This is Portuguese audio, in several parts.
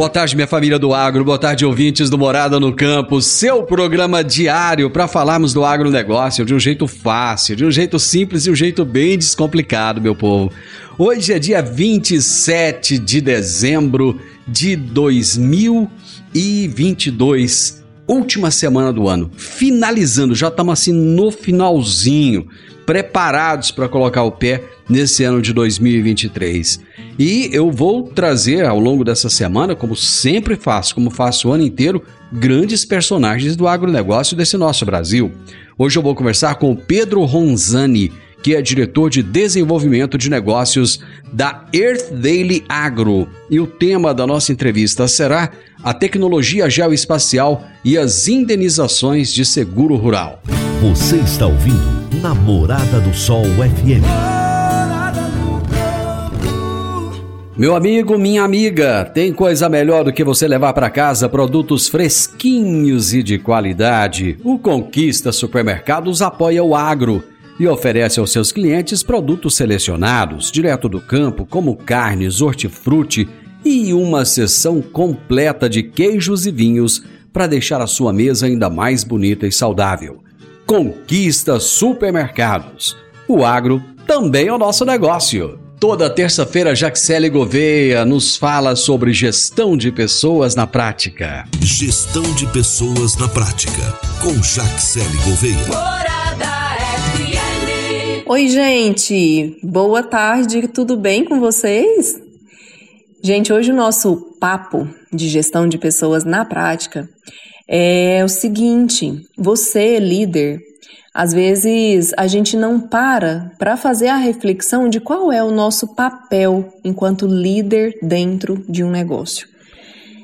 Boa tarde, minha família do agro. Boa tarde, ouvintes do Morada no Campo. Seu programa diário para falarmos do agronegócio de um jeito fácil, de um jeito simples e um jeito bem descomplicado, meu povo. Hoje é dia 27 de dezembro de 2022, última semana do ano. Finalizando, já estamos assim no finalzinho, preparados para colocar o pé nesse ano de 2023. E eu vou trazer ao longo dessa semana, como sempre faço, como faço o ano inteiro, grandes personagens do agronegócio desse nosso Brasil. Hoje eu vou conversar com Pedro Ronzani, que é diretor de desenvolvimento de negócios da Earth Daily Agro. E o tema da nossa entrevista será a tecnologia geoespacial e as indenizações de seguro rural. Você está ouvindo Namorada do Sol FM. Meu amigo, minha amiga, tem coisa melhor do que você levar para casa produtos fresquinhos e de qualidade. O Conquista Supermercados apoia o agro e oferece aos seus clientes produtos selecionados, direto do campo, como carnes, hortifruti e uma seção completa de queijos e vinhos para deixar a sua mesa ainda mais bonita e saudável. Conquista Supermercados. O agro também é o nosso negócio. Toda terça-feira, Jaxele Gouveia nos fala sobre gestão de pessoas na prática. Gestão de pessoas na prática. Com Jaxele Gouveia. Morada FM. Oi, gente! Boa tarde, tudo bem com vocês? Gente, hoje o nosso papo de gestão de pessoas na prática é o seguinte: você, líder, às vezes a gente não para para fazer a reflexão de qual é o nosso papel enquanto líder dentro de um negócio.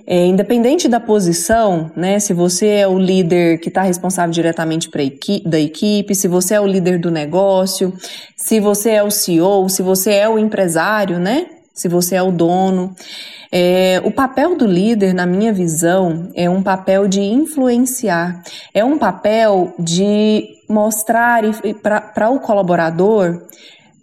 É, independente da posição, né? Se você é o líder que está responsável diretamente equi da equipe, se você é o líder do negócio, se você é o CEO, se você é o empresário, né? Se você é o dono. É, o papel do líder, na minha visão, é um papel de influenciar, é um papel de mostrar para o colaborador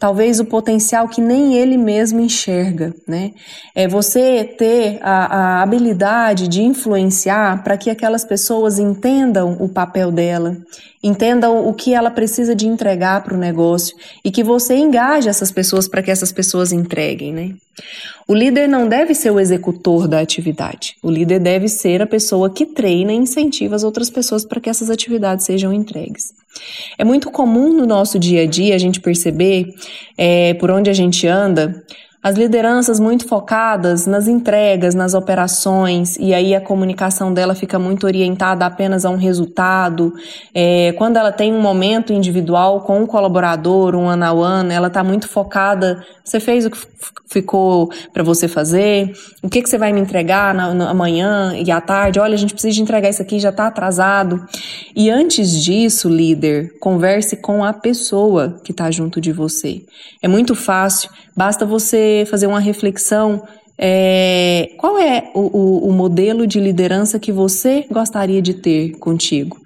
talvez o potencial que nem ele mesmo enxerga, né? É você ter a, a habilidade de influenciar para que aquelas pessoas entendam o papel dela, entendam o que ela precisa de entregar para o negócio e que você engaje essas pessoas para que essas pessoas entreguem, né? O líder não deve ser o executor da atividade. O líder deve ser a pessoa que treina e incentiva as outras pessoas para que essas atividades sejam entregues. É muito comum no nosso dia a dia a gente perceber, é, por onde a gente anda, as lideranças muito focadas nas entregas, nas operações, e aí a comunicação dela fica muito orientada apenas a um resultado. É, quando ela tem um momento individual com um colaborador, um ano a ano, ela está muito focada. Você fez o que ficou para você fazer? O que, que você vai me entregar na, na, amanhã e à tarde? Olha, a gente precisa entregar isso aqui, já está atrasado. E antes disso, líder, converse com a pessoa que está junto de você. É muito fácil, basta você fazer uma reflexão. É, qual é o, o, o modelo de liderança que você gostaria de ter contigo?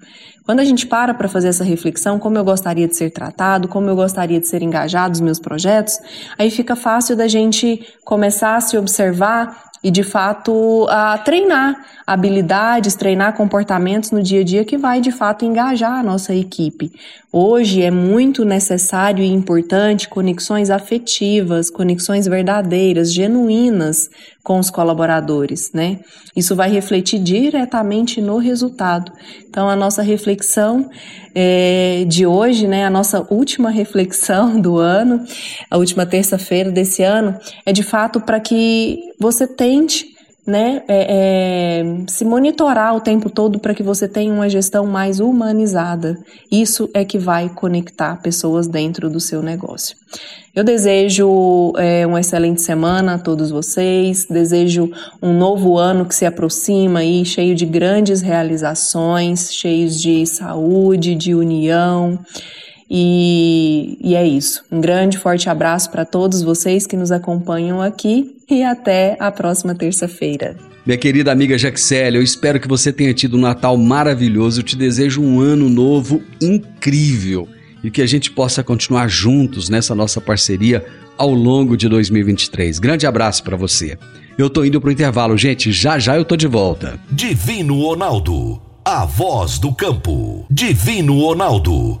Quando a gente para para fazer essa reflexão, como eu gostaria de ser tratado, como eu gostaria de ser engajado nos meus projetos, aí fica fácil da gente começar a se observar e de fato a treinar habilidades, treinar comportamentos no dia a dia que vai de fato engajar a nossa equipe. Hoje é muito necessário e importante conexões afetivas, conexões verdadeiras, genuínas com os colaboradores, né? Isso vai refletir diretamente no resultado. Então, a nossa reflexão é, de hoje, né, a nossa última reflexão do ano, a última terça-feira desse ano, é de fato para que você tente né, é, é, se monitorar o tempo todo para que você tenha uma gestão mais humanizada. Isso é que vai conectar pessoas dentro do seu negócio. Eu desejo é, uma excelente semana a todos vocês, desejo um novo ano que se aproxima aí, cheio de grandes realizações, cheios de saúde, de união. E, e é isso. Um grande, forte abraço para todos vocês que nos acompanham aqui e até a próxima terça-feira. Minha querida amiga Jaxélia, eu espero que você tenha tido um Natal maravilhoso. Eu te desejo um ano novo incrível e que a gente possa continuar juntos nessa nossa parceria ao longo de 2023. Grande abraço para você. Eu tô indo pro intervalo, gente. Já já eu tô de volta. Divino Ronaldo, a voz do campo. Divino Ronaldo,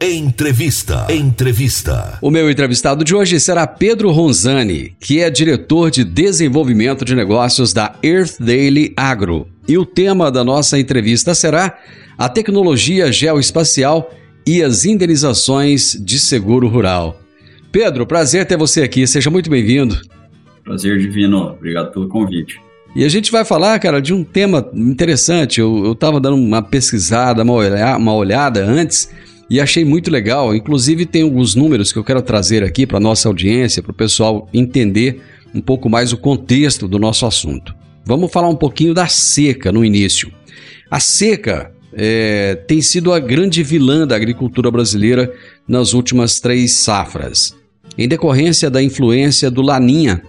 Entrevista. Entrevista. O meu entrevistado de hoje será Pedro Ronzani, que é diretor de desenvolvimento de negócios da Earth Daily Agro. E o tema da nossa entrevista será a tecnologia geoespacial e as indenizações de seguro rural. Pedro, prazer ter você aqui, seja muito bem-vindo. Prazer divino, obrigado pelo convite. E a gente vai falar, cara, de um tema interessante. Eu, estava dando uma pesquisada, uma, olha, uma olhada antes e achei muito legal. Inclusive, tem alguns números que eu quero trazer aqui para nossa audiência, para o pessoal entender um pouco mais o contexto do nosso assunto. Vamos falar um pouquinho da seca no início. A seca é, tem sido a grande vilã da agricultura brasileira nas últimas três safras. Em decorrência da influência do Laninha,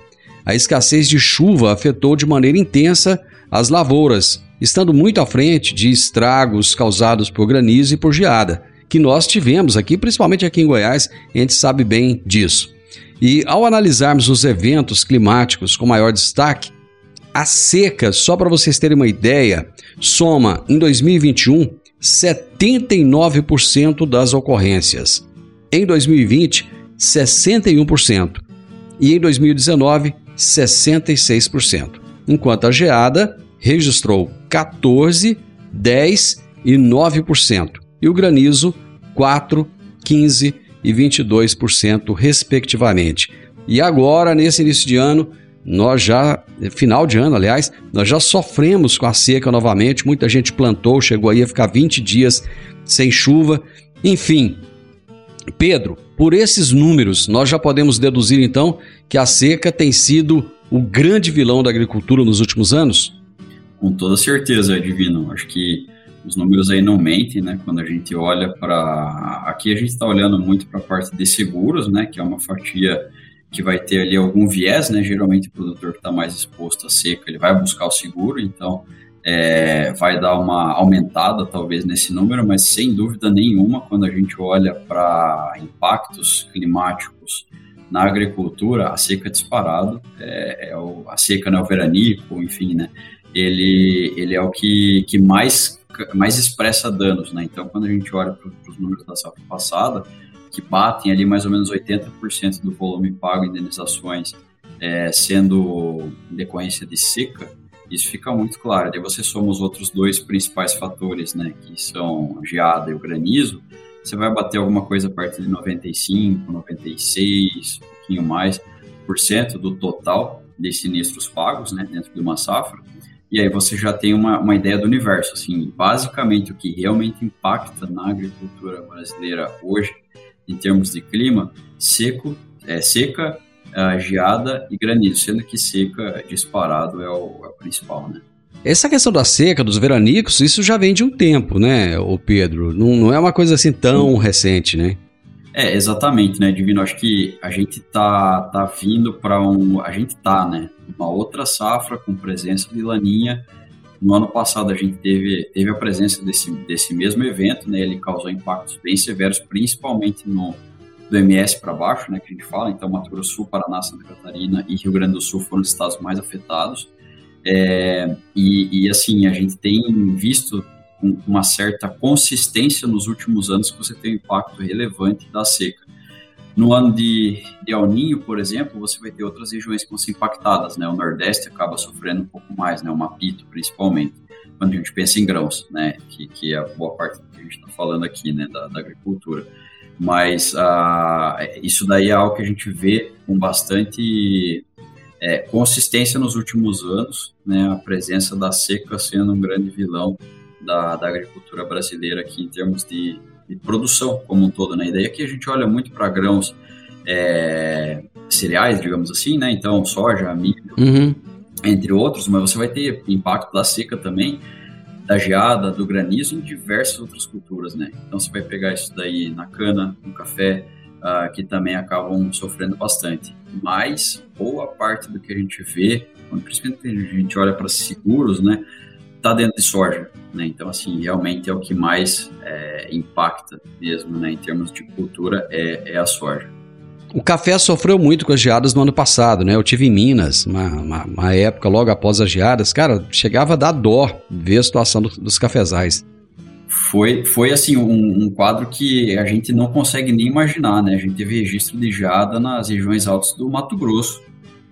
a escassez de chuva afetou de maneira intensa as lavouras, estando muito à frente de estragos causados por granizo e por geada que nós tivemos aqui, principalmente aqui em Goiás, a gente sabe bem disso. E ao analisarmos os eventos climáticos com maior destaque, a seca, só para vocês terem uma ideia, soma em 2021 79% das ocorrências. Em 2020, 61%. E em 2019, 66%. Enquanto a geada registrou 14, 10 e 9% e o granizo 4, 15 e 22%, respectivamente. E agora, nesse início de ano, nós já, final de ano, aliás, nós já sofremos com a seca novamente. Muita gente plantou, chegou aí a ficar 20 dias sem chuva. Enfim, Pedro, por esses números, nós já podemos deduzir então que a seca tem sido o grande vilão da agricultura nos últimos anos? Com toda certeza, Divino. Acho que os números aí não mentem, né? Quando a gente olha para. Aqui a gente está olhando muito para a parte de seguros, né? Que é uma fatia que vai ter ali algum viés, né? Geralmente o produtor que está mais exposto à seca, ele vai buscar o seguro, então é, vai dar uma aumentada talvez nesse número, mas sem dúvida nenhuma, quando a gente olha para impactos climáticos na agricultura, a seca disparado, é, é a seca, né, o veranico, enfim, né? Ele, ele é o que, que mais mais expressa danos, né? Então, quando a gente olha para os números da safra passada, que batem ali mais ou menos 80% do volume pago em indenizações é, sendo decorrência de seca, isso fica muito claro. Daí você soma os outros dois principais fatores, né, que são a geada e o granizo, você vai bater alguma coisa a partir de 95, 96, um pouquinho mais por cento do total de sinistros pagos, né, dentro de uma safra. E aí você já tem uma, uma ideia do universo, assim, basicamente o que realmente impacta na agricultura brasileira hoje, em termos de clima, seco, é, seca, é, geada e granizo, sendo que seca disparado é o, é o principal, né? Essa questão da seca, dos veranicos, isso já vem de um tempo, né, o Pedro? Não, não é uma coisa assim tão Sim. recente, né? É, exatamente, né, Divino? Acho que a gente tá, tá vindo para um. A gente tá, né? Uma outra safra com presença de laninha. No ano passado a gente teve, teve a presença desse, desse mesmo evento, né? Ele causou impactos bem severos, principalmente no do MS para baixo, né? Que a gente fala. Então, Mato Grosso Sul, Paraná, Santa Catarina e Rio Grande do Sul foram os estados mais afetados. É, e, e, assim, a gente tem visto com uma certa consistência nos últimos anos que você tem um impacto relevante da seca. No ano de, de El Ninho, por exemplo, você vai ter outras regiões que vão ser impactadas, né? O Nordeste acaba sofrendo um pouco mais, né? O Mapito, principalmente, quando a gente pensa em grãos, né? Que, que é a boa parte do que a gente está falando aqui, né? Da, da agricultura. Mas uh, isso daí é algo que a gente vê com bastante é, consistência nos últimos anos, né, a presença da seca sendo um grande vilão da, da agricultura brasileira aqui em termos de, de, produção como um todo. Né? E daí aqui a gente olha muito para grãos é, cereais, digamos assim, né? então soja, milho, uhum. entre outros, mas você vai ter impacto da seca também, da geada, do granizo em diversas outras culturas. Né? Então você vai pegar isso daí na cana, no café, uh, que também acabam sofrendo bastante. Mas boa parte do que a gente vê, quando principalmente a gente olha para seguros, né, tá dentro de soja. Né? Então, assim, realmente é o que mais é, impacta mesmo, né, em termos de cultura, é, é, a soja. O café sofreu muito com as geadas no ano passado, né? Eu tive em Minas, uma, uma, uma época logo após as geadas, cara, chegava a dar dó ver a situação do, dos cafezais foi, foi assim, um, um, quadro que a gente não consegue nem imaginar, né? A gente teve registro de geada nas regiões altas do Mato Grosso,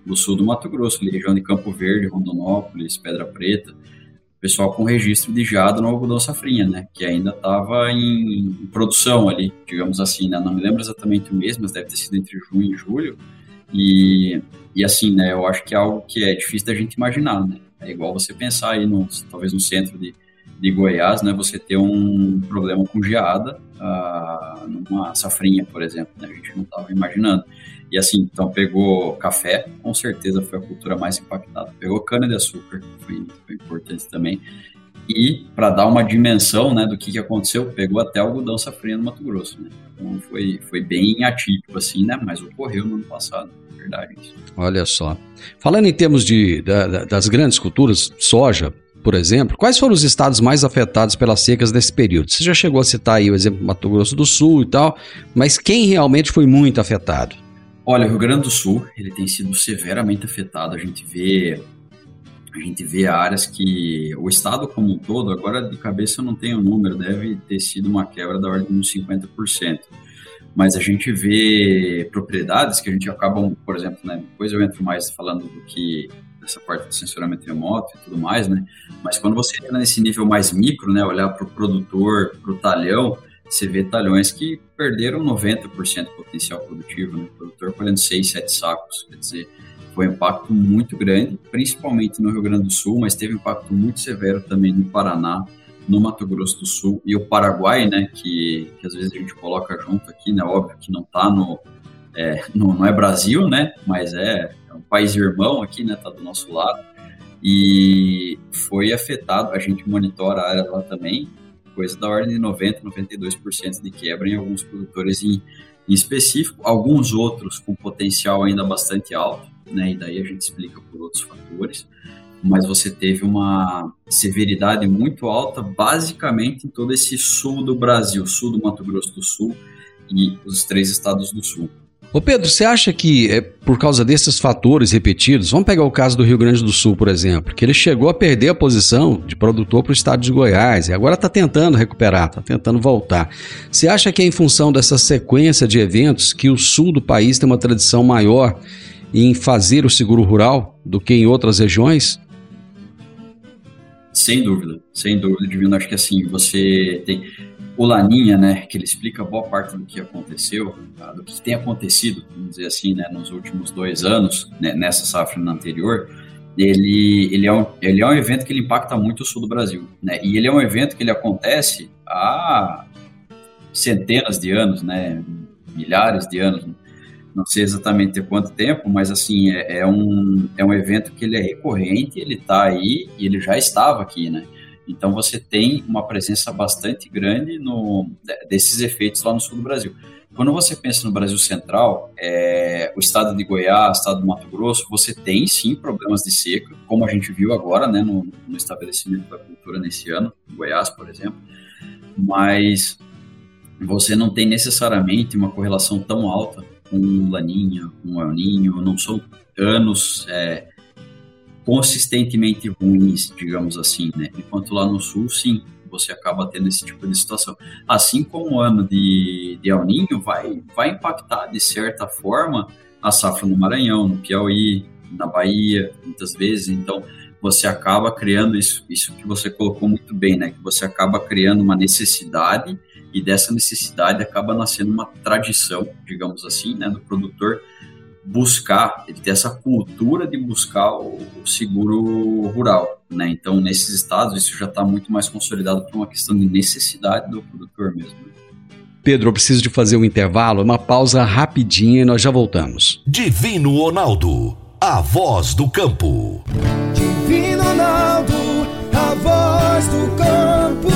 do sul do Mato Grosso, região de Campo Verde, Rondonópolis, Pedra Preta, pessoal com registro de geada no algodão safrinha, né? Que ainda estava em, produção ali, digamos assim, né? Não me lembro exatamente o mês, mas deve ter sido entre junho e julho. E, e assim, né? Eu acho que é algo que é difícil da gente imaginar, né? É igual você pensar aí, no, talvez no centro de de Goiás, né, você ter um problema com geada uh, numa safrinha, por exemplo, né, a gente não estava imaginando. E assim, então pegou café, com certeza foi a cultura mais impactada. Pegou cana-de-açúcar, foi, foi importante também. E para dar uma dimensão né, do que, que aconteceu, pegou até algodão safrinha no Mato Grosso. Né? Então foi, foi bem atípico, assim, né? Mas ocorreu no ano passado, verdade. Isso. Olha só. Falando em termos de, da, das grandes culturas, soja, por exemplo, quais foram os estados mais afetados pelas secas nesse período? Você já chegou a citar aí o exemplo do Mato Grosso do Sul e tal, mas quem realmente foi muito afetado? Olha, o Rio Grande do Sul, ele tem sido severamente afetado. A gente vê a gente vê áreas que o estado como um todo, agora de cabeça eu não tenho o número, deve ter sido uma quebra da ordem de uns 50%. Mas a gente vê propriedades que a gente acaba, por exemplo, né, depois eu entro mais falando do que dessa parte de censuramento remoto e tudo mais, né? Mas quando você entra nesse nível mais micro, né, olhar para o produtor, para o talhão, você vê talhões que perderam 90% do potencial produtivo, né? O produtor colhendo 6, 7 sacos, quer dizer, foi um impacto muito grande, principalmente no Rio Grande do Sul, mas teve um impacto muito severo também no Paraná, no Mato Grosso do Sul e o Paraguai, né, que, que às vezes a gente coloca junto aqui, né, óbvio que não está no, é, não é Brasil, né, mas é um país irmão aqui, né, tá do nosso lado, e foi afetado, a gente monitora a área lá também, coisa da ordem de 90%, 92% de quebra em alguns produtores em, em específico, alguns outros com potencial ainda bastante alto, né, e daí a gente explica por outros fatores, mas você teve uma severidade muito alta, basicamente em todo esse sul do Brasil, sul do Mato Grosso do Sul e os três estados do sul. Ô Pedro, você acha que é por causa desses fatores repetidos, vamos pegar o caso do Rio Grande do Sul, por exemplo, que ele chegou a perder a posição de produtor para o estado de Goiás e agora está tentando recuperar, está tentando voltar. Você acha que é em função dessa sequência de eventos que o sul do país tem uma tradição maior em fazer o seguro rural do que em outras regiões? Sem dúvida, sem dúvida, Divino. Acho que assim, você tem o Laninha, né, que ele explica boa parte do que aconteceu, tá, do que tem acontecido, vamos dizer assim, né, nos últimos dois anos, né, nessa safra anterior, ele, ele, é um, ele é um evento que ele impacta muito o sul do Brasil, né, e ele é um evento que ele acontece há centenas de anos, né, milhares de anos, não sei exatamente quanto tempo, mas assim, é, é um, é um evento que ele é recorrente, ele está aí e ele já estava aqui, né, então você tem uma presença bastante grande no, desses efeitos lá no sul do Brasil. Quando você pensa no Brasil Central, é, o estado de Goiás, o estado do Mato Grosso, você tem sim problemas de seca, como a gente viu agora né, no, no estabelecimento da cultura nesse ano, Goiás, por exemplo, mas você não tem necessariamente uma correlação tão alta com Laninha, com El Ninho, não são anos é, consistentemente ruins, digamos assim, né? Enquanto lá no sul, sim, você acaba tendo esse tipo de situação. Assim como o ano de, de El Ninho vai, vai impactar, de certa forma, a safra no Maranhão, no Piauí, na Bahia, muitas vezes. Então, você acaba criando isso, isso que você colocou muito bem, né? Que você acaba criando uma necessidade e dessa necessidade acaba nascendo uma tradição, digamos assim, né? Do produtor buscar, ele tem essa cultura de buscar o, seguro rural, né? Então, nesses estados, isso já está muito mais consolidado por uma questão de necessidade do produtor mesmo. Pedro, eu preciso de fazer um intervalo, uma pausa rapidinha e nós já voltamos. Divino Ronaldo, a voz do campo. Divino Ronaldo, a voz do campo.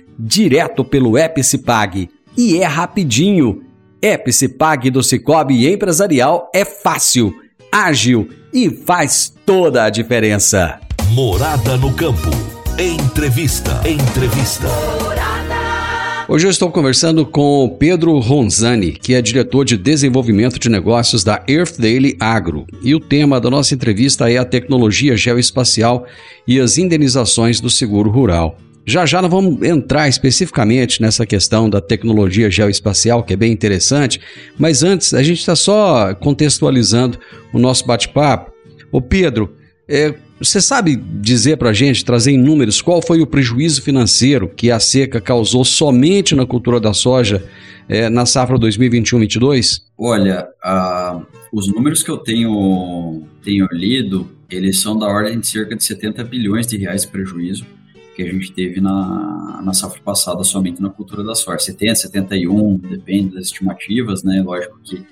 direto pelo Epicipag. E é rapidinho. Epicipag do Cicobi Empresarial é fácil, ágil e faz toda a diferença. Morada no campo. Entrevista. Entrevista. Hoje eu estou conversando com Pedro Ronzani, que é diretor de desenvolvimento de negócios da Earth Daily Agro. E o tema da nossa entrevista é a tecnologia geoespacial e as indenizações do seguro rural. Já já nós vamos entrar especificamente nessa questão da tecnologia geoespacial, que é bem interessante, mas antes a gente está só contextualizando o nosso bate-papo. Ô Pedro, é, você sabe dizer para a gente, trazer em números, qual foi o prejuízo financeiro que a seca causou somente na cultura da soja é, na safra 2021-22? Olha, os números que eu tenho, tenho lido, eles são da ordem de cerca de 70 bilhões de reais de prejuízo que a gente teve na, na safra passada somente na cultura da soja. 70, 71, depende das estimativas, né? Lógico que,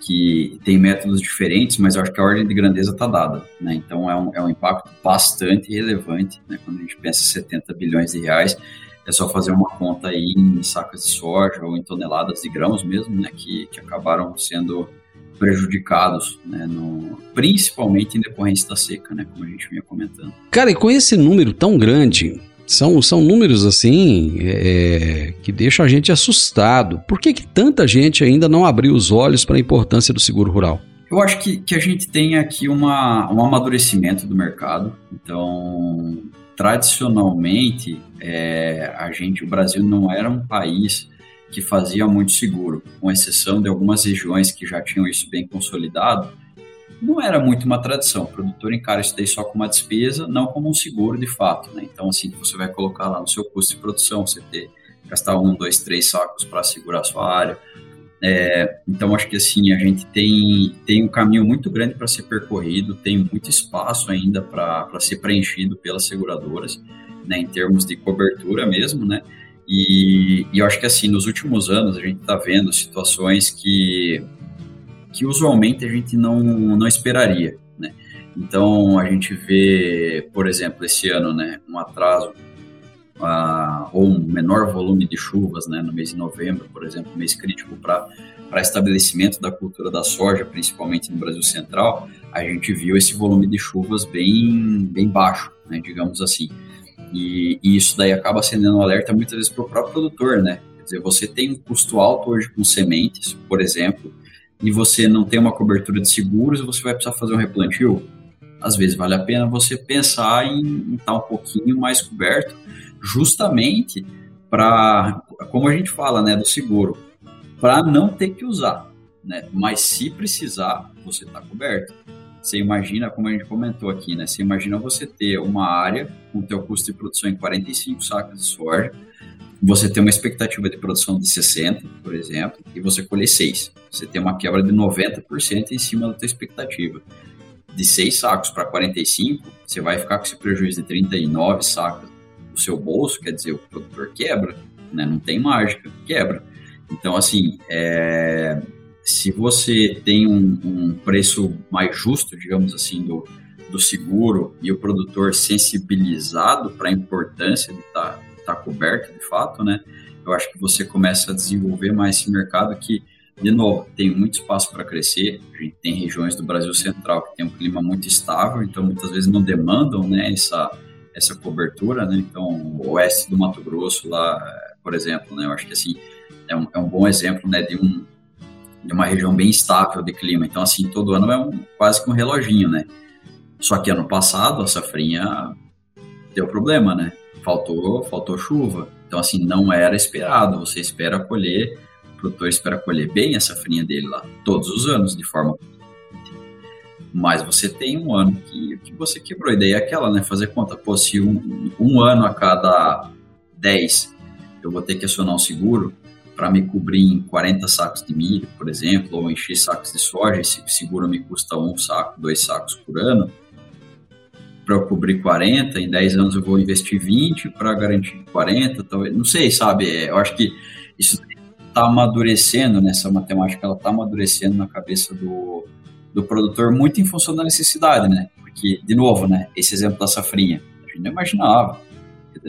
que tem métodos diferentes, mas acho que a ordem de grandeza está dada, né? Então é um, é um impacto bastante relevante, né? Quando a gente pensa 70 bilhões de reais, é só fazer uma conta aí em sacas de soja ou em toneladas de grãos mesmo, né? Que, que acabaram sendo prejudicados, né, no, principalmente em decorrência da seca, né, como a gente vinha comentando. Cara, e com esse número tão grande, são, são números assim é, que deixam a gente assustado. Por que, que tanta gente ainda não abriu os olhos para a importância do seguro rural? Eu acho que, que a gente tem aqui uma, um amadurecimento do mercado. Então, tradicionalmente, é, a gente, o Brasil não era um país que fazia muito seguro, com exceção de algumas regiões que já tinham isso bem consolidado, não era muito uma tradição. O produtor encara isso daí só como uma despesa, não como um seguro de fato. Né? Então, assim, você vai colocar lá no seu custo de produção, você ter, gastar um, dois, três sacos para segurar a sua área. É, então, acho que assim, a gente tem, tem um caminho muito grande para ser percorrido, tem muito espaço ainda para ser preenchido pelas seguradoras, né, em termos de cobertura mesmo, né? E, e eu acho que assim, nos últimos anos a gente está vendo situações que, que usualmente a gente não, não esperaria, né? Então a gente vê, por exemplo, esse ano, né, um atraso uh, ou um menor volume de chuvas, né, no mês de novembro, por exemplo, mês crítico para estabelecimento da cultura da soja, principalmente no Brasil Central, a gente viu esse volume de chuvas bem, bem baixo, né, digamos assim. E, e, isso daí acaba acendendo um alerta muitas vezes para o próprio produtor, né? Quer dizer, você tem um custo alto hoje com sementes, por exemplo, e você não tem uma cobertura de seguros, você vai precisar fazer um replantio. Às vezes vale a pena você pensar em estar tá um pouquinho mais coberto, justamente para, como a gente fala, né, do seguro, para não ter que usar, né? Mas se precisar, você está coberto. Você imagina, como a gente comentou aqui, né? Você imagina você ter uma área com teu custo de produção em 45 sacas de soja, você tem uma expectativa de produção de 60, por exemplo, e você colher 6. Você tem uma quebra de 90% em cima da tua expectativa. De 6 sacos para 45, você vai ficar com esse prejuízo de 39 sacos no seu bolso, quer dizer, o produtor quebra, né? Não tem mágica, quebra. Então, assim, é, se você tem um, um, preço mais justo, digamos assim, do, do seguro e o produtor sensibilizado para a importância de estar tá, tá coberto, de fato, né? Eu acho que você começa a desenvolver mais esse mercado que, de novo, tem muito espaço para crescer. A gente tem regiões do Brasil Central que tem um clima muito estável, então muitas vezes não demandam, né, essa essa cobertura, né? Então, o oeste do Mato Grosso lá, por exemplo, né? Eu acho que assim é um, é um bom exemplo, né, de um de uma região bem estável de clima. Então, assim, todo ano é um, quase que um reloginho, né? Só que ano passado a safrinha deu problema, né? Faltou, faltou chuva. Então, assim, não era esperado. Você espera colher, o produtor espera colher bem a safrinha dele lá, todos os anos, de forma. Mas você tem um ano que, que você quebrou. A ideia é aquela, né? Fazer conta. Pô, se um, um ano a cada 10 eu vou ter que acionar um seguro, para me cobrir em 40 sacos de milho, por exemplo, ou encher sacos de soja, esse seguro me custa um saco, dois sacos por ano, para eu cobrir 40, em 10 anos eu vou investir 20 para garantir 40, talvez, não sei, sabe? É, eu acho que isso está amadurecendo, né? essa matemática ela está amadurecendo na cabeça do, do produtor muito em função da necessidade, né? Porque, de novo, né? Esse exemplo da safrinha, a gente não imaginava.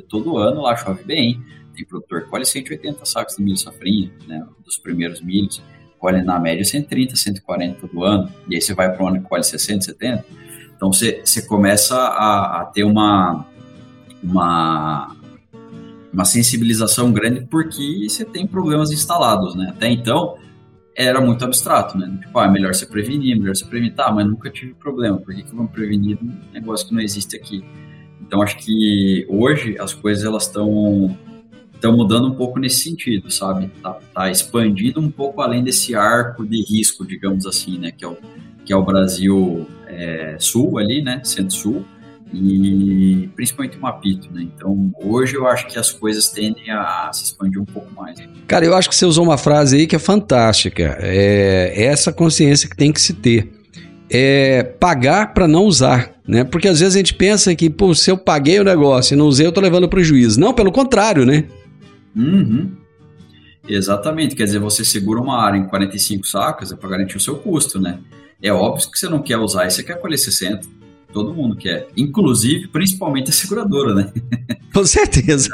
Todo ano lá chove bem, tem produtor que colhe 180 sacos de milho safrinha, né, dos primeiros milhos, colhe na média 130, 140 todo ano, e aí você vai para o ano que colhe 60, 70, então você, você começa a, a ter uma, uma, uma sensibilização grande porque você tem problemas instalados, né, até então era muito abstrato, né? Tipo, ah, é melhor você prevenir, melhor você prevenir. Tá, mas nunca tive problema. Por que, que vamos prevenir um negócio que não existe aqui? Então, acho que hoje as coisas elas estão estão mudando um pouco nesse sentido, sabe? Tá, tá, expandindo um pouco além desse arco de risco, digamos assim, né? Que é o, que é o Brasil é, Sul ali, né? Centro-Sul e principalmente o Mapito, né? Então, hoje eu acho que as coisas tendem a se expandir um pouco mais. Cara, eu acho que você usou uma frase aí que é fantástica. É essa consciência que tem que se ter. É pagar para não usar, né? Porque às vezes a gente pensa que, pô, se eu paguei o negócio e não usei, eu tô levando prejuízo. Não, pelo contrário, né? Uhum. Exatamente, quer dizer, você segura uma área em 45 sacas é para garantir o seu custo, né? É óbvio que você não quer usar e você quer colher 60. Todo mundo quer, inclusive, principalmente a seguradora, né? Com certeza.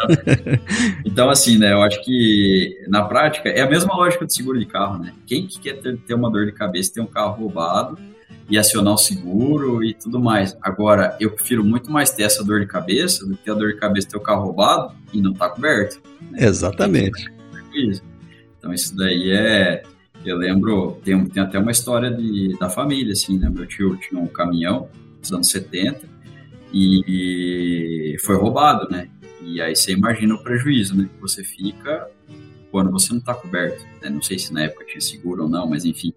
Então, assim, né, eu acho que na prática é a mesma lógica do seguro de carro, né? Quem que quer ter, ter uma dor de cabeça, ter um carro roubado e acionar o seguro e tudo mais. Agora, eu prefiro muito mais ter essa dor de cabeça do que ter a dor de cabeça ter o carro roubado e não tá coberto. Né? Exatamente. Então, isso daí é. Eu lembro, tem, tem até uma história de, da família, assim, né? Meu tio tinha um caminhão dos anos 70 e, e foi roubado, né? E aí você imagina o prejuízo, né? Que você fica quando você não está coberto. Né? Não sei se na época tinha seguro ou não, mas enfim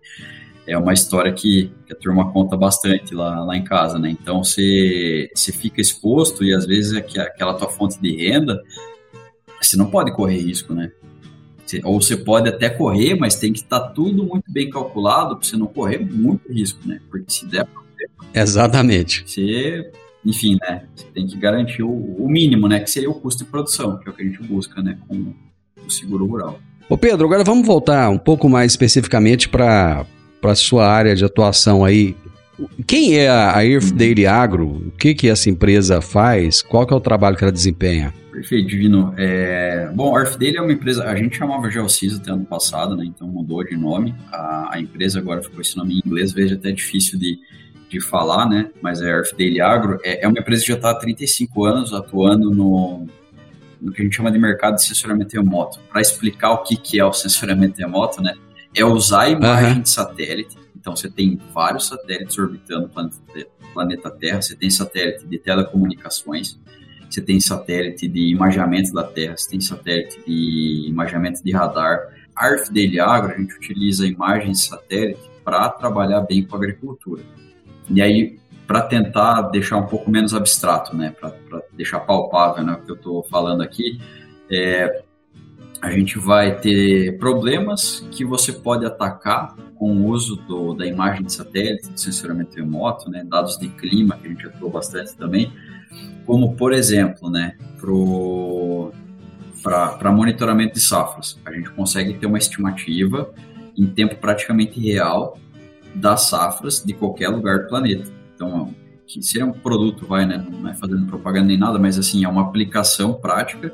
é uma história que, que, a turma conta bastante lá, lá em casa, né? Então você, você fica exposto e às vezes que aquela tua fonte de renda, você não pode correr risco, né? Você, ou você pode até correr, mas tem que estar tudo muito bem calculado para você não correr muito risco, né? Porque se der Exatamente. Você enfim, né? Você tem que garantir o, o, mínimo, né? Que seria o custo de produção, que é o que a gente busca, né? Com o seguro rural. Ô Pedro, agora vamos voltar um pouco mais especificamente para a sua área de atuação aí. Quem é a Earth uhum. Daily Agro? O que, que essa empresa faz? Qual que é o trabalho que ela desempenha? Perfeito, Divino. É... Bom, a Earth Daily é uma empresa, a gente chamava Geociso até ano passado, né? Então mudou de nome. A, a empresa agora ficou esse nome em inglês, veja até difícil de, de falar, né? Mas a Earth Daily Agro é, é uma empresa que já está há 35 anos atuando no, no que a gente chama de mercado de sensoramento remoto. Para explicar o que, que é o sensoramento remoto, né? É usar a imagem uhum. de satélite. Então, você tem vários satélites orbitando o planeta, planeta Terra, você tem satélite de telecomunicações, você tem satélite de imageamento da Terra, você tem satélite de imageamento de radar. A ARF Daily Agro, a gente utiliza imagens de satélite para trabalhar bem com a agricultura. E aí, para tentar deixar um pouco menos abstrato, né, para deixar palpável né, o que eu estou falando aqui, é, a gente vai ter problemas que você pode atacar com o uso do, da imagem de satélite, do sensoramento remoto, né, dados de clima, que a gente atuou bastante também, como, por exemplo, né, para monitoramento de safras. A gente consegue ter uma estimativa em tempo praticamente real das safras de qualquer lugar do planeta. Então, que seria um produto, vai, né? Não é fazendo propaganda nem nada, mas assim, é uma aplicação prática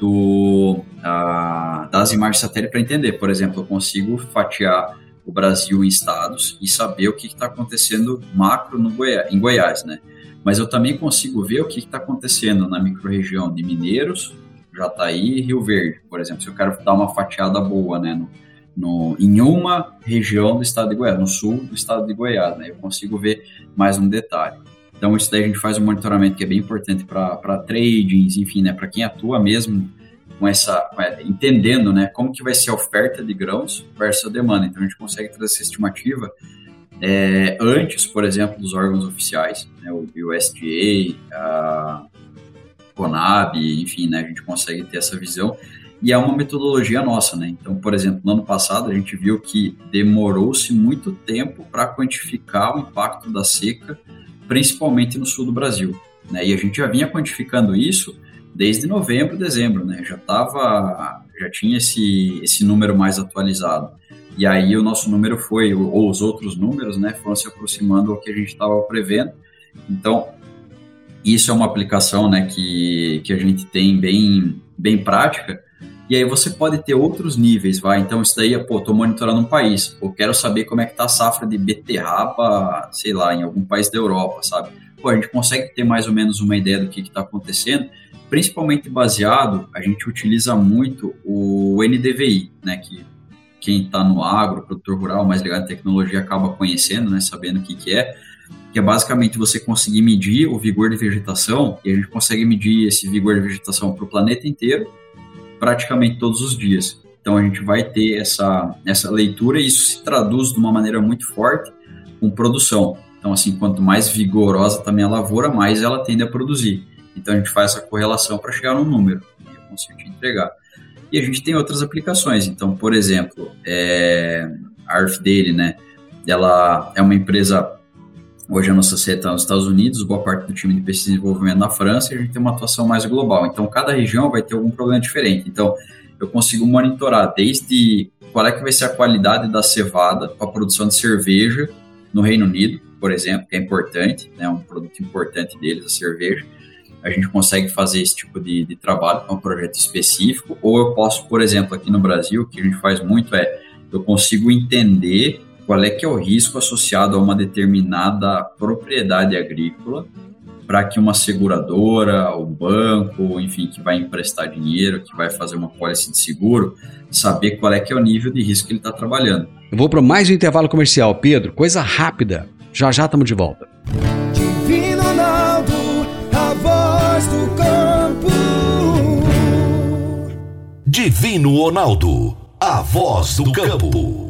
do, a, das imagens satélite para entender. Por exemplo, eu consigo fatiar o Brasil em estados e saber o que está acontecendo macro no Goiás, em Goiás, né? Mas eu também consigo ver o que está acontecendo na microrregião de Mineiros, Jataí e Rio Verde, por exemplo. Se eu quero dar uma fatiada boa, né? No, no, em uma região do estado de Goiás, no sul do estado de Goiás, né? Eu consigo ver mais um detalhe. Então, isso daí a gente faz um monitoramento que é bem importante para tradings, enfim, né? Para quem atua mesmo com essa, entendendo, né? Como que vai ser a oferta de grãos versus a demanda. Então, a gente consegue trazer essa estimativa é, antes, por exemplo, dos órgãos oficiais, né? O USDA, a Conab, enfim, né? A gente consegue ter essa visão e é uma metodologia nossa, né? Então, por exemplo, no ano passado a gente viu que demorou-se muito tempo para quantificar o impacto da seca, principalmente no sul do Brasil, né? E a gente já vinha quantificando isso desde novembro, dezembro, né? Já tava, já tinha esse esse número mais atualizado. E aí o nosso número foi, ou os outros números, né, foram se aproximando ao que a gente estava prevendo. Então, isso é uma aplicação, né, que, que a gente tem bem, bem prática, e aí você pode ter outros níveis, vai. Então, isso daí, pô, tô monitorando um país. Eu quero saber como é que tá a safra de beterraba, sei lá, em algum país da Europa, sabe? Pô, a gente consegue ter mais ou menos uma ideia do que está acontecendo, principalmente baseado, a gente utiliza muito o NDVI, né? Que quem está no agro, produtor rural, mais ligado à tecnologia, acaba conhecendo, né? Sabendo o que, que é que é basicamente você conseguir medir o vigor de vegetação, e a gente consegue medir esse vigor de vegetação para o planeta inteiro, praticamente todos os dias. Então a gente vai ter essa, essa leitura e isso se traduz de uma maneira muito forte com produção. Então, assim, quanto mais vigorosa também a lavoura, mais ela tende a produzir. Então a gente faz essa correlação para chegar no número e eu consigo te entregar. E a gente tem outras aplicações. Então, por exemplo, é, a Arfdale, né? Ela é uma empresa Hoje a nossa sede está nos Estados Unidos, boa parte do time de pesquisa e desenvolvimento na França, e a gente tem uma atuação mais global. Então, cada região vai ter algum problema diferente. Então, eu consigo monitorar desde qual é que vai ser a qualidade da cevada para a produção de cerveja no Reino Unido, por exemplo, que é importante, né, um produto importante deles, a cerveja. A gente consegue fazer esse tipo de, de trabalho com um projeto específico, ou eu posso, por exemplo, aqui no Brasil, o que a gente faz muito é, eu consigo entender qual é que é o risco associado a uma determinada propriedade agrícola para que uma seguradora, o banco, enfim, que vai emprestar dinheiro, que vai fazer uma pólice de seguro, saber qual é que é o nível de risco que ele está trabalhando. Eu vou para mais um intervalo comercial. Pedro, coisa rápida. Já já estamos de volta. Divino Ronaldo, a voz do campo. Divino Ronaldo, a voz do campo.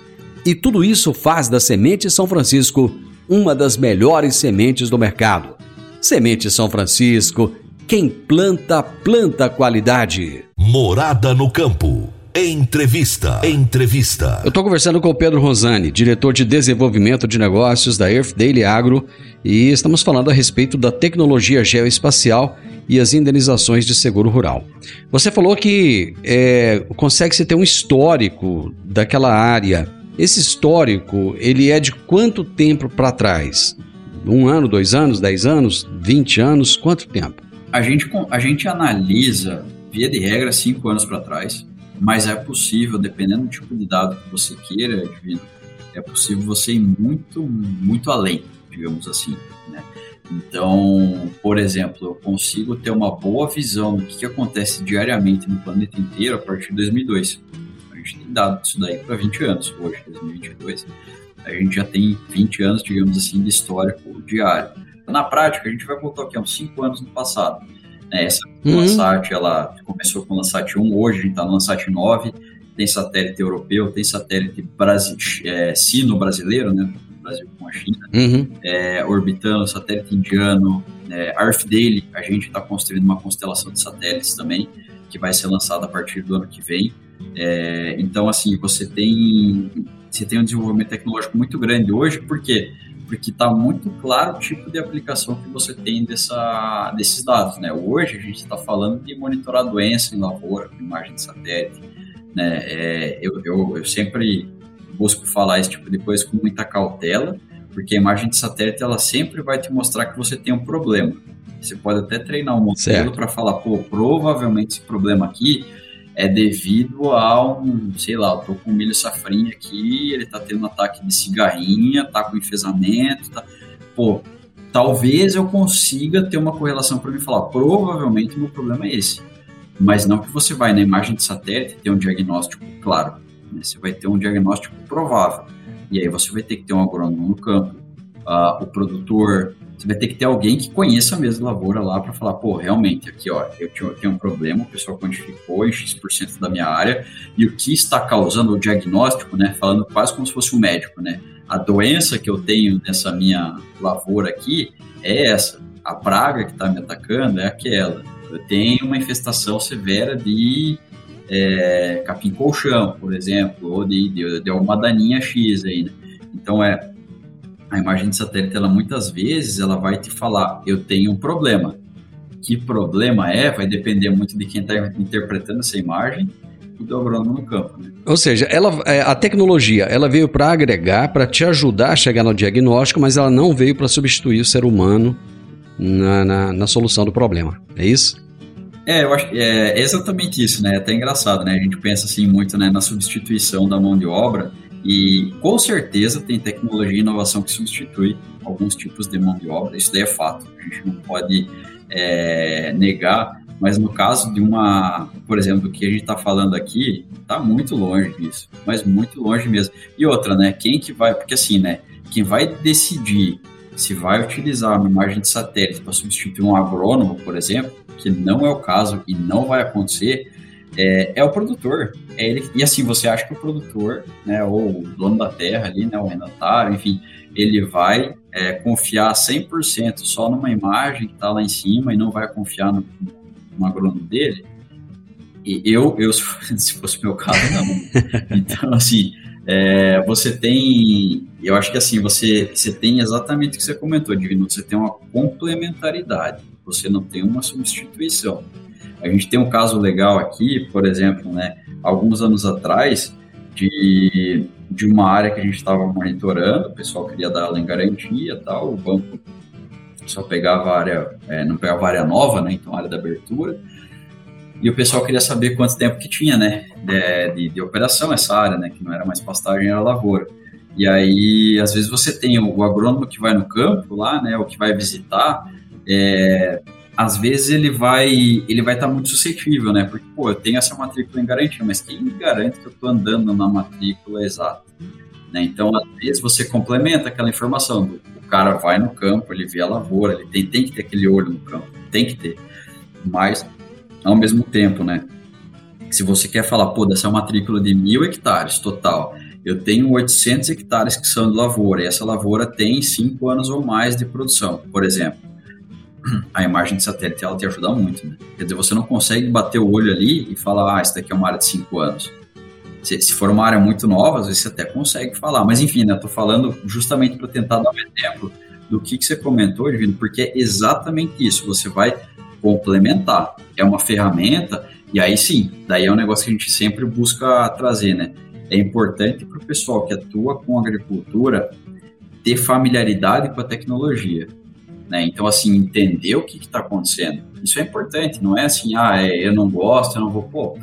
E tudo isso faz da Semente São Francisco uma das melhores sementes do mercado. Semente São Francisco, quem planta, planta qualidade. Morada no campo. Entrevista. Entrevista. Eu estou conversando com o Pedro Rosani, diretor de desenvolvimento de negócios da Earth Daily Agro, e estamos falando a respeito da tecnologia geoespacial e as indenizações de seguro rural. Você falou que é, consegue-se ter um histórico daquela área. Esse histórico, ele é de quanto tempo para trás? Um ano, dois anos, dez anos, vinte anos? Quanto tempo? A gente, a gente analisa, via de regra, cinco anos para trás mas é possível, dependendo do tipo de dado que você queira, é possível você ir muito, muito além, digamos assim, né? Então, por exemplo, eu consigo ter uma boa visão do que acontece diariamente no planeta inteiro a partir de 2002. A gente tem dado isso daí para 20 anos, hoje, 2022. A gente já tem 20 anos, digamos assim, de histórico diário. Na prática, a gente vai voltar aqui uns 5 anos no passado né? Essa uhum. Landsat, ela começou com o Landsat 1, hoje a gente está no Landsat 9, tem satélite europeu, tem satélite brasi é, sino brasileiro, né? Brasil com a China, uhum. é, orbitando, satélite indiano, é, Daily, a gente está construindo uma constelação de satélites também, que vai ser lançada a partir do ano que vem. É, então, assim, você tem, você tem um desenvolvimento tecnológico muito grande hoje, porque porque está muito claro o tipo de aplicação que você tem dessa, desses dados. Né? Hoje a gente está falando de monitorar doença em lavoura com imagem de satélite. Né? É, eu, eu, eu sempre busco falar esse tipo de coisa com muita cautela, porque a imagem de satélite ela sempre vai te mostrar que você tem um problema. Você pode até treinar um modelo para falar, pô, provavelmente esse problema aqui é devido a um, sei lá, eu tô com milho safrinha aqui, ele tá tendo um ataque de cigarrinha, tá com enfesamento, tá... Pô, talvez eu consiga ter uma correlação para me falar, provavelmente o meu problema é esse. Mas não que você vai na imagem de satélite ter um diagnóstico claro, né? você vai ter um diagnóstico provável. E aí você vai ter que ter um agrônomo no campo, uh, o produtor, você vai ter que ter alguém que conheça a lavoura lá para falar, pô, realmente, aqui, ó, eu tenho um problema, o pessoal quantificou em X% da minha área, e o que está causando o diagnóstico, né, falando quase como se fosse um médico, né, a doença que eu tenho nessa minha lavoura aqui é essa, a praga que está me atacando é aquela, eu tenho uma infestação severa de é, capim-colchão, por exemplo, ou de, de, de alguma daninha X aí, né? Então, é, a imagem de satélite, ela muitas vezes, ela vai te falar, eu tenho um problema. Que problema é, vai depender muito de quem está interpretando essa imagem e do agrônomo no campo. Né? Ou seja, ela, é, a tecnologia, ela veio para agregar, para te ajudar a chegar no diagnóstico, mas ela não veio para substituir o ser humano na, na, na, solução do problema. É isso? É, eu acho que é exatamente isso, né? É até engraçado, né? A gente pensa assim muito né, na substituição da mão de obra, e com certeza tem tecnologia e inovação que substitui alguns tipos de mão de obra, isso daí é fato, a gente não pode é, negar, mas no caso de uma, por exemplo, do que a gente está falando aqui, está muito longe disso, mas muito longe mesmo. E outra, né, quem que vai, porque assim, né, quem vai decidir se vai utilizar uma imagem de satélite para substituir um agrônomo, por exemplo, que não é o caso e não vai acontecer, é, é o produtor. É ele, e assim, você acha que o produtor, né, ou o dono da terra ali, né, o rendatário, enfim, ele vai é, confiar 100% só numa imagem que está lá em cima e não vai confiar no, no agrônomo dele? E eu, eu, se fosse meu caso, não. Então, assim, é, você tem, eu acho que assim, você, você tem exatamente o que você comentou, Divino, você tem uma complementaridade, você não tem uma substituição. A gente tem um caso legal aqui, por exemplo, né, alguns anos atrás, de, de uma área que a gente estava monitorando, o pessoal queria dar ela em garantia tal, o banco só pegava área, é, não pegava área nova, né, então área da abertura, e o pessoal queria saber quanto tempo que tinha, né, de, de, de operação essa área, né, que não era mais pastagem, era lavoura. E aí, às vezes você tem o, agrônomo que vai no campo lá, né, o que vai visitar, é, às vezes ele vai ele vai estar tá muito suscetível, né? Porque, pô, eu tenho essa matrícula em garantia, mas quem me garante que eu estou andando na matrícula exata? Né? Então, às vezes você complementa aquela informação do cara vai no campo, ele vê a lavoura, ele tem, tem que ter aquele olho no campo, tem que ter. Mas, ao mesmo tempo, né? Se você quer falar, pô, dessa matrícula de mil hectares total, eu tenho 800 hectares que são de lavoura, e essa lavoura tem cinco anos ou mais de produção, por exemplo. A imagem de satélite ela te ajuda muito, né? Quer dizer, você não consegue bater o olho ali e falar, ah, isso daqui é uma área de cinco anos. Se, se for uma área muito nova, às vezes você até consegue falar, mas enfim, né? Tô falando justamente para tentar dar um exemplo do que, que você comentou, Divino, porque é exatamente isso. Você vai complementar. É uma ferramenta, e aí sim, daí é um negócio que a gente sempre busca trazer, né? É importante para o pessoal que atua com agricultura ter familiaridade com a tecnologia. Né? Então, assim, entender o que está acontecendo. Isso é importante, não é assim, ah, é, eu não gosto, eu não vou. Pô,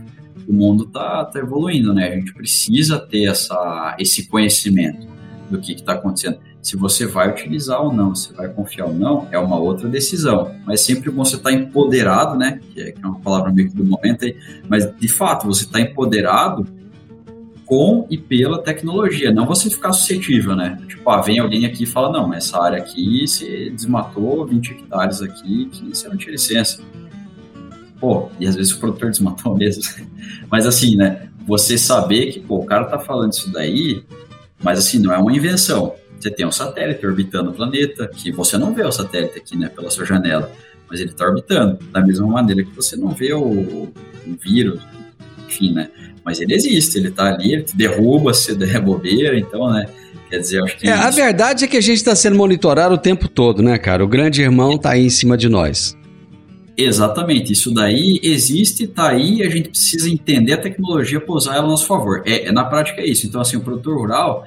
o mundo está tá evoluindo, né? A gente precisa ter essa, esse conhecimento do que está acontecendo. Se você vai utilizar ou não, se vai confiar ou não, é uma outra decisão. Mas sempre você estar tá empoderado, né? É, que é uma palavra meio que do momento aí. Mas, de fato, você está empoderado com e pela tecnologia, não você ficar suscetível, né? Tipo, ah, vem alguém aqui e fala, não, essa área aqui você desmatou 20 hectares aqui, que você não tinha licença. Pô, e às vezes o produtor desmatou mesmo. Mas assim, né? Você saber que, pô, o cara tá falando isso daí, mas assim, não é uma invenção. Você tem um satélite orbitando o planeta, que você não vê o satélite aqui, né, pela sua janela, mas ele está orbitando, da mesma maneira que você não vê o, o vírus, enfim, né? Mas ele existe, ele está ali, ele derruba se der bobeira, então, né? Quer dizer, acho que. É, a verdade é que a gente está sendo monitorado o tempo todo, né, cara? O grande irmão está aí em cima de nós. Exatamente, isso daí existe, está aí, a gente precisa entender a tecnologia para usar ela a nosso favor. É, é, na prática é isso. Então, assim, o produtor rural,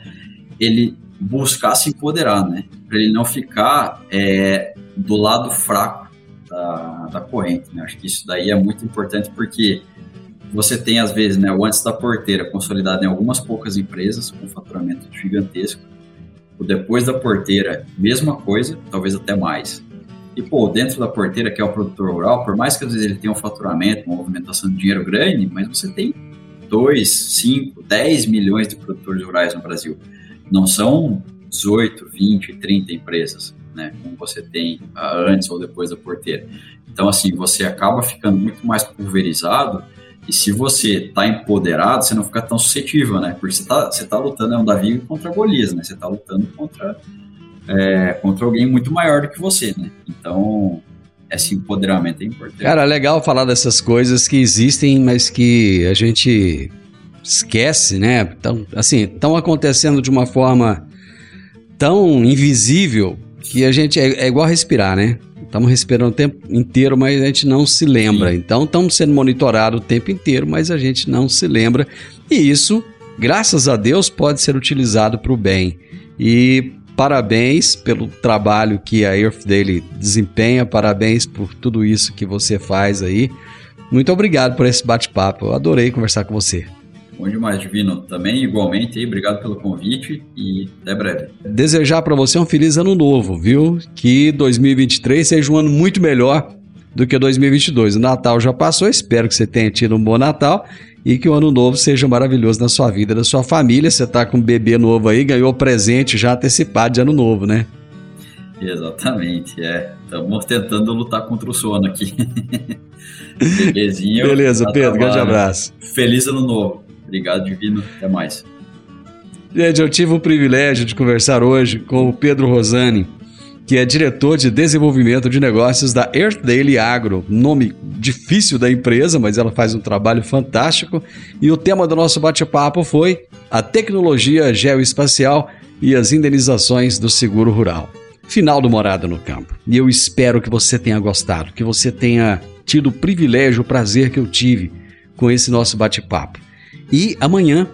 ele buscar se empoderar, né? Para ele não ficar é, do lado fraco da, da corrente, né? Acho que isso daí é muito importante porque você tem, às vezes, né, o antes da porteira consolidado em algumas poucas empresas, com faturamento gigantesco. O depois da porteira, mesma coisa, talvez até mais. E, pô, dentro da porteira, que é o produtor rural, por mais que às vezes ele tenha um faturamento, uma movimentação de dinheiro grande, mas você tem 2, 5, 10 milhões de produtores rurais no Brasil. Não são 18, 20, 30 empresas, né, como você tem uh, antes ou depois da porteira. Então, assim, você acaba ficando muito mais pulverizado e se você está empoderado, você não fica tão suscetível, né? Porque você está você tá lutando, é um Davi contra Golias, né? Você está lutando contra, é, contra alguém muito maior do que você, né? Então, esse empoderamento é importante. Cara, legal falar dessas coisas que existem, mas que a gente esquece, né? Então, assim, estão acontecendo de uma forma tão invisível que a gente é, é igual respirar, né? Estamos respirando o tempo inteiro, mas a gente não se lembra. Então, estamos sendo monitorados o tempo inteiro, mas a gente não se lembra. E isso, graças a Deus, pode ser utilizado para o bem. E parabéns pelo trabalho que a Earth Daily desempenha, parabéns por tudo isso que você faz aí. Muito obrigado por esse bate-papo. Eu adorei conversar com você. Bom demais, Divino. Também, igualmente, aí, obrigado pelo convite e até breve. Desejar para você um feliz ano novo, viu? Que 2023 seja um ano muito melhor do que 2022. O Natal já passou, espero que você tenha tido um bom Natal e que o ano novo seja maravilhoso na sua vida, na sua família. Você tá com um bebê novo aí, ganhou presente já antecipado de ano novo, né? Exatamente, é. Estamos tentando lutar contra o sono aqui. Belezinho. Beleza, Pedro, grande abraço. Feliz ano novo. Obrigado, Divino. Até mais. Gente, eu tive o privilégio de conversar hoje com o Pedro Rosani, que é diretor de desenvolvimento de negócios da Earth Daily Agro. Nome difícil da empresa, mas ela faz um trabalho fantástico. E o tema do nosso bate-papo foi a tecnologia geoespacial e as indenizações do seguro rural. Final do Morada no Campo. E eu espero que você tenha gostado, que você tenha tido o privilégio, o prazer que eu tive com esse nosso bate-papo. E amanhã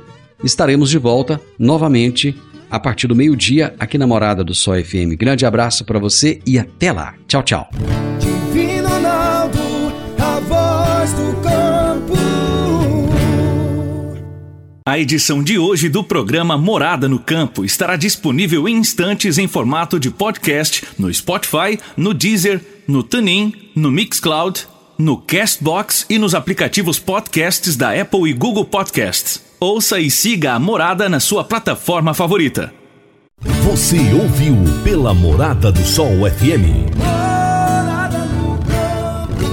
estaremos de volta novamente a partir do meio-dia aqui na Morada do Sol FM. Grande abraço para você e até lá. Tchau, tchau. Divino Ronaldo, a voz do campo. A edição de hoje do programa Morada no Campo estará disponível em instantes em formato de podcast no Spotify, no Deezer, no TuneIn, no Mixcloud no Castbox e nos aplicativos podcasts da Apple e Google Podcasts. Ouça e siga a Morada na sua plataforma favorita. Você ouviu pela Morada do Sol FM.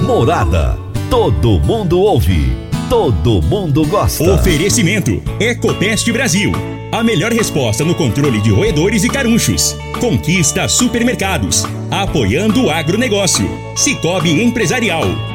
Morada. Todo mundo ouve. Todo mundo gosta. Oferecimento Ecopest Brasil. A melhor resposta no controle de roedores e carunchos. Conquista supermercados. Apoiando o agronegócio. Cicobi Empresarial.